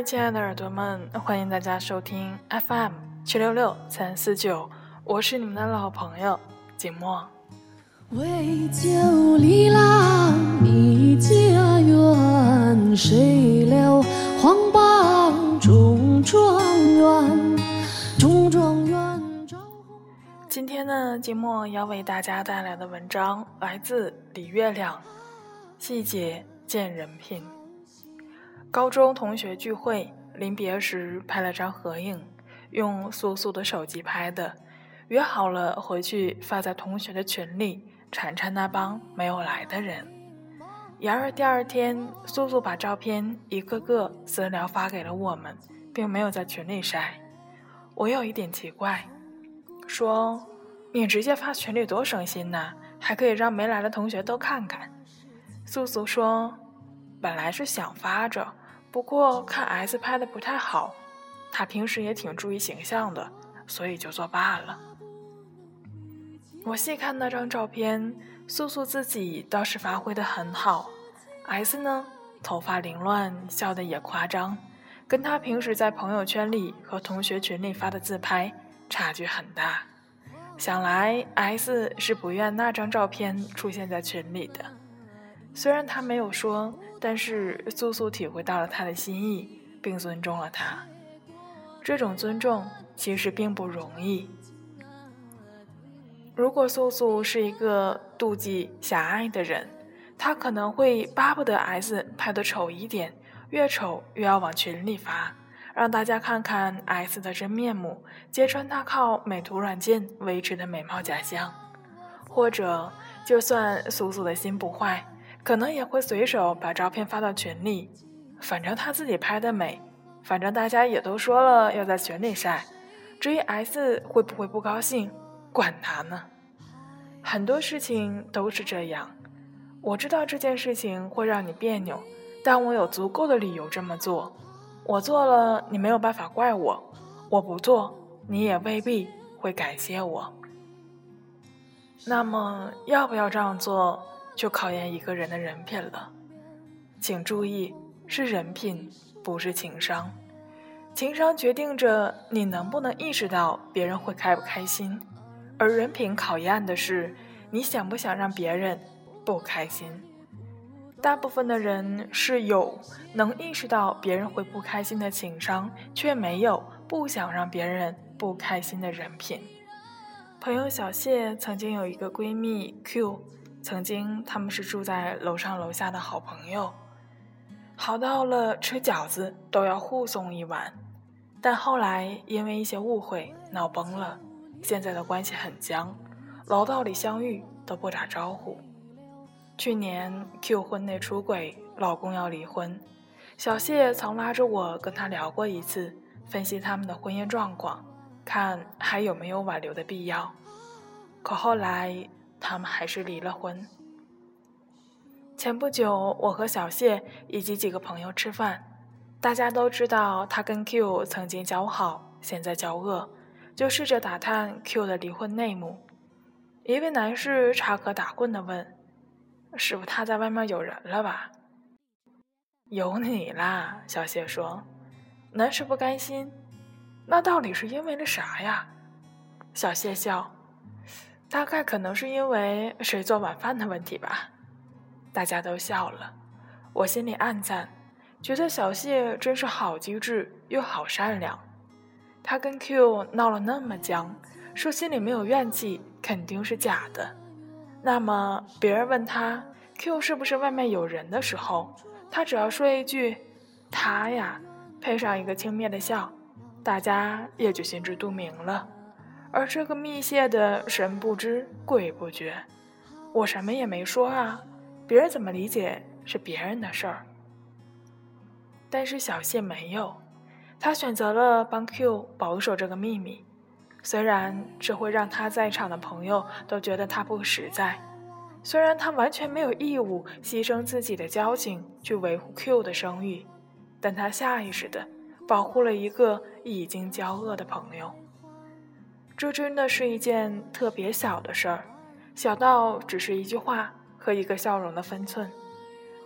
嗨，亲爱的耳朵们，欢迎大家收听 FM 七六六三四九，我是你们的老朋友景墨。为救里郎你家园，谁料皇榜中状元，中状元。今天呢，景墨要为大家带来的文章来自李月亮，细节见人品。高中同学聚会，临别时拍了张合影，用素素的手机拍的，约好了回去发在同学的群里，馋馋那帮没有来的人。然而第二天，素素把照片一个个私聊发给了我们，并没有在群里晒。我有一点奇怪，说：“你直接发群里多省心呐，还可以让没来的同学都看看。”素素说：“本来是想发着。”不过看 S 拍的不太好，他平时也挺注意形象的，所以就作罢了。我细看那张照片，素素自己倒是发挥的很好，S 呢，头发凌乱，笑得也夸张，跟他平时在朋友圈里和同学群里发的自拍差距很大。想来 S 是不愿那张照片出现在群里的。虽然他没有说，但是素素体会到了他的心意，并尊重了他。这种尊重其实并不容易。如果素素是一个妒忌狭隘的人，他可能会巴不得 S 拍的丑一点，越丑越要往群里发，让大家看看 S 的真面目，揭穿他靠美图软件维持的美貌假象。或者，就算素素的心不坏。可能也会随手把照片发到群里，反正他自己拍的美，反正大家也都说了要在群里晒。至于 S 会不会不高兴，管他呢。很多事情都是这样。我知道这件事情会让你别扭，但我有足够的理由这么做。我做了，你没有办法怪我；我不做，你也未必会感谢我。那么，要不要这样做？就考验一个人的人品了，请注意，是人品，不是情商。情商决定着你能不能意识到别人会开不开心，而人品考验的是你想不想让别人不开心。大部分的人是有能意识到别人会不开心的情商，却没有不想让别人不开心的人品。朋友小谢曾经有一个闺蜜 Q。曾经他们是住在楼上楼下的好朋友，好到了吃饺子都要互送一碗。但后来因为一些误会闹崩了，现在的关系很僵，楼道里相遇都不打招呼。去年 Q 婚内出轨，老公要离婚，小谢曾拉着我跟他聊过一次，分析他们的婚姻状况，看还有没有挽留的必要。可后来。他们还是离了婚。前不久，我和小谢以及几个朋友吃饭，大家都知道他跟 Q 曾经交好，现在交恶，就试着打探 Q 的离婚内幕。一位男士插科打诨地问：“师傅，他在外面有人了吧？”“有你啦。”小谢说。男士不甘心：“那到底是因为了啥呀？”小谢笑。大概可能是因为谁做晚饭的问题吧，大家都笑了，我心里暗赞，觉得小谢真是好机智又好善良。他跟 Q 闹了那么僵，说心里没有怨气肯定是假的。那么别人问他 Q 是不是外面有人的时候，他只要说一句“他呀”，配上一个轻蔑的笑，大家也就心知肚明了。而这个密谢的神不知鬼不觉，我什么也没说啊，别人怎么理解是别人的事儿。但是小谢没有，他选择了帮 Q 保守这个秘密，虽然这会让他在场的朋友都觉得他不实在，虽然他完全没有义务牺牲自己的交情去维护 Q 的声誉，但他下意识的保护了一个已经交恶的朋友。这真的是一件特别小的事儿，小到只是一句话和一个笑容的分寸，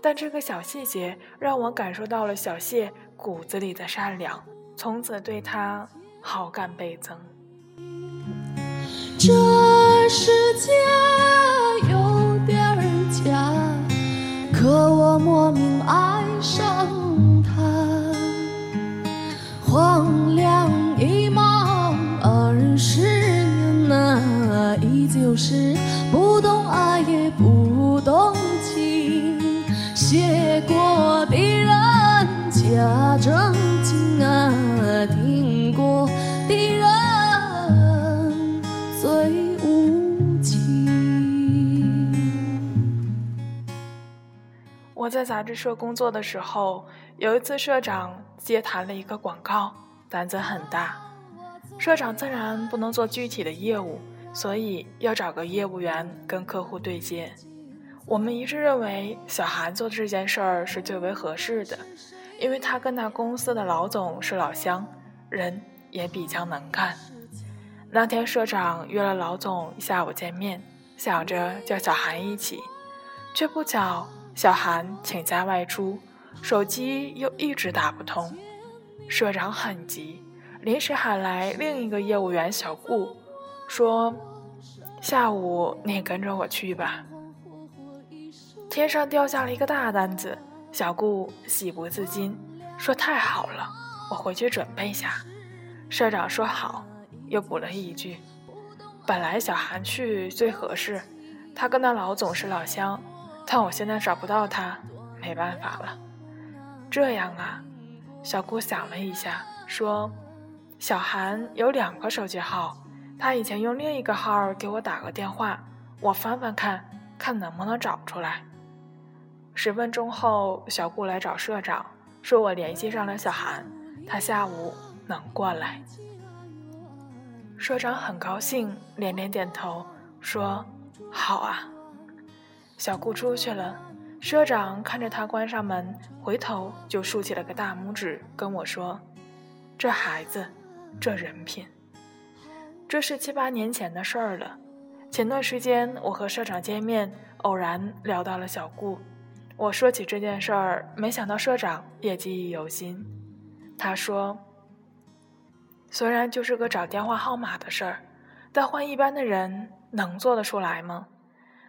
但这个小细节让我感受到了小谢骨子里的善良，从此对他好感倍增。这世界有点假，可我莫名爱上他。荒凉是不懂爱也不懂情，写过的人假正经啊，听过的人最无情。我在杂志社工作的时候，有一次社长接谈了一个广告，胆子很大，社长自然不能做具体的业务，所以要找个业务员跟客户对接。我们一致认为小韩做这件事儿是最为合适的，因为他跟那公司的老总是老乡，人也比较能干。那天社长约了老总下午见面，想着叫小韩一起，却不巧。小韩请假外出，手机又一直打不通，社长很急，临时喊来另一个业务员小顾，说：“下午你跟着我去吧。”天上掉下了一个大单子，小顾喜不自禁，说：“太好了，我回去准备下。”社长说好，又补了一句：“本来小韩去最合适，他跟那老总是老乡。”但我现在找不到他，没办法了。这样啊，小顾想了一下，说：“小韩有两个手机号，他以前用另一个号给我打个电话，我翻翻看看能不能找出来。”十分钟后，小顾来找社长，说我联系上了小韩，他下午能过来。社长很高兴，连连点头，说：“好啊。”小顾出去了，社长看着他关上门，回头就竖起了个大拇指，跟我说：“这孩子，这人品。”这是七八年前的事儿了。前段时间我和社长见面，偶然聊到了小顾。我说起这件事儿，没想到社长也记忆犹新。他说：“虽然就是个找电话号码的事儿，但换一般的人能做得出来吗？”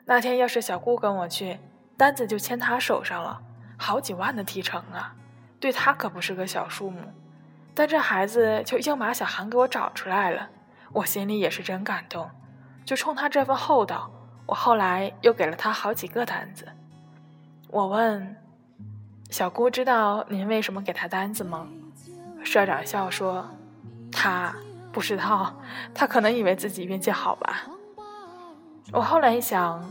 那天要是小顾跟我去，单子就签他手上了，好几万的提成啊，对他可不是个小数目。但这孩子就硬把小韩给我找出来了，我心里也是真感动。就冲他这份厚道，我后来又给了他好几个单子。我问小姑知道您为什么给他单子吗？社长笑说：“他不知道，他可能以为自己运气好吧。”我后来一想，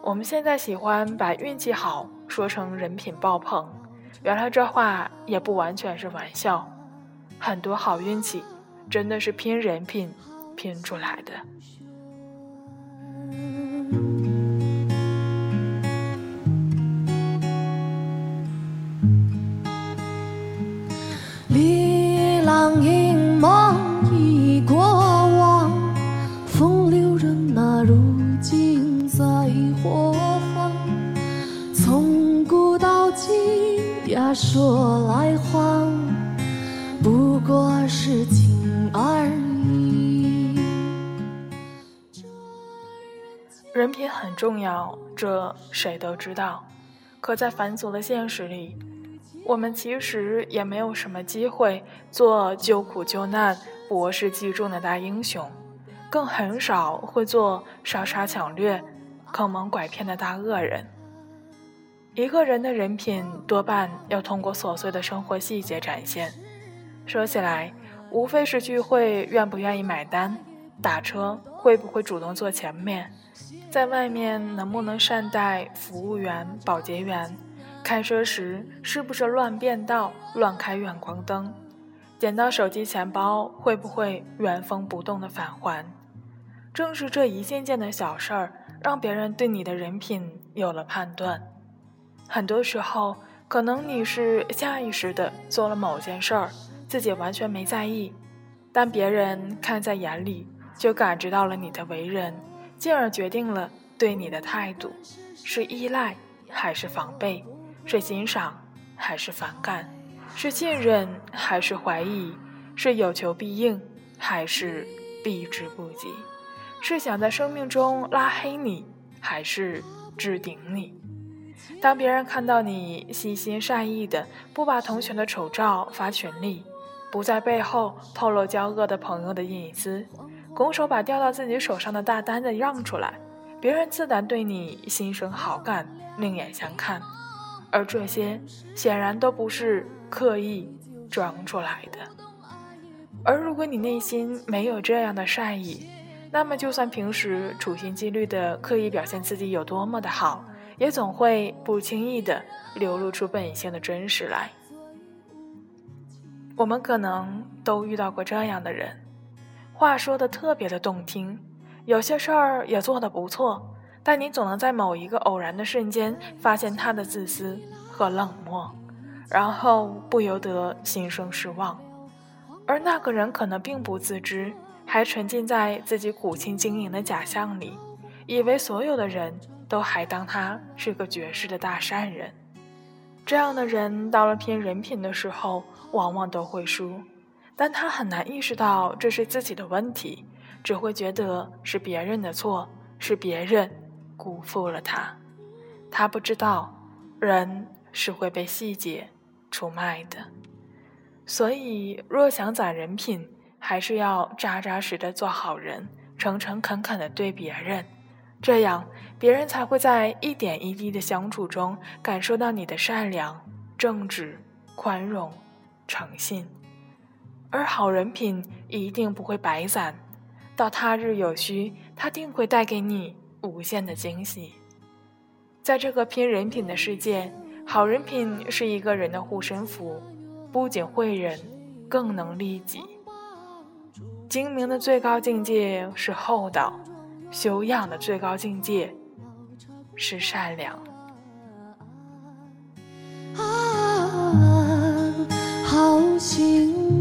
我们现在喜欢把运气好说成人品爆棚，原来这话也不完全是玩笑。很多好运气真的是拼人品拼出来的。里浪影梦已过往，风流人那如今在何方？从古到今呀，说来话，重要，这谁都知道。可在繁琐的现实里，我们其实也没有什么机会做救苦救难、博士济众的大英雄，更很少会做烧杀抢掠、坑蒙拐骗的大恶人。一个人的人品多半要通过琐碎的生活细节展现。说起来，无非是聚会愿不愿意买单，打车会不会主动坐前面。在外面能不能善待服务员、保洁员？开车时是不是乱变道、乱开远光灯？捡到手机、钱包会不会原封不动的返还？正是这一件件的小事儿，让别人对你的人品有了判断。很多时候，可能你是下意识的做了某件事儿，自己完全没在意，但别人看在眼里，就感知到了你的为人。进而决定了对你的态度，是依赖还是防备，是欣赏还是反感，是信任还是怀疑？是有求必应还是避之不及？是想在生命中拉黑你，还是置顶你？当别人看到你细心善意的不把同学的丑照发群里，不在背后透露交恶的朋友的隐私，拱手把掉到自己手上的大单子让出来，别人自然对你心生好感，另眼相看。而这些显然都不是刻意装出来的。而如果你内心没有这样的善意，那么就算平时处心积虑的刻意表现自己有多么的好，也总会不轻易的流露出本性的真实来。我们可能都遇到过这样的人，话说的特别的动听，有些事儿也做的不错。但你总能在某一个偶然的瞬间发现他的自私和冷漠，然后不由得心生失望。而那个人可能并不自知，还沉浸在自己苦心经营的假象里，以为所有的人都还当他是个绝世的大善人。这样的人到了拼人品的时候，往往都会输，但他很难意识到这是自己的问题，只会觉得是别人的错，是别人。辜负了他，他不知道人是会被细节出卖的，所以若想攒人品，还是要扎扎实实的做好人，诚诚恳恳的对别人，这样别人才会在一点一滴的相处中感受到你的善良、正直、宽容、诚信，而好人品一定不会白攒，到他日有需，他定会带给你。无限的惊喜，在这个拼人品的世界，好人品是一个人的护身符，不仅惠人，更能利己。精明的最高境界是厚道，修养的最高境界是善良。啊，好心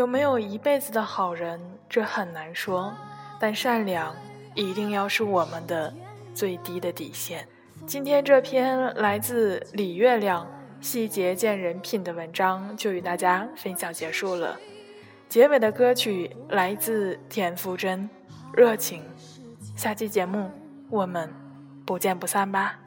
有没有一辈子的好人，这很难说。但善良一定要是我们的最低的底线。今天这篇来自李月亮“细节见人品”的文章就与大家分享结束了。结尾的歌曲来自田馥甄，《热情》。下期节目我们不见不散吧。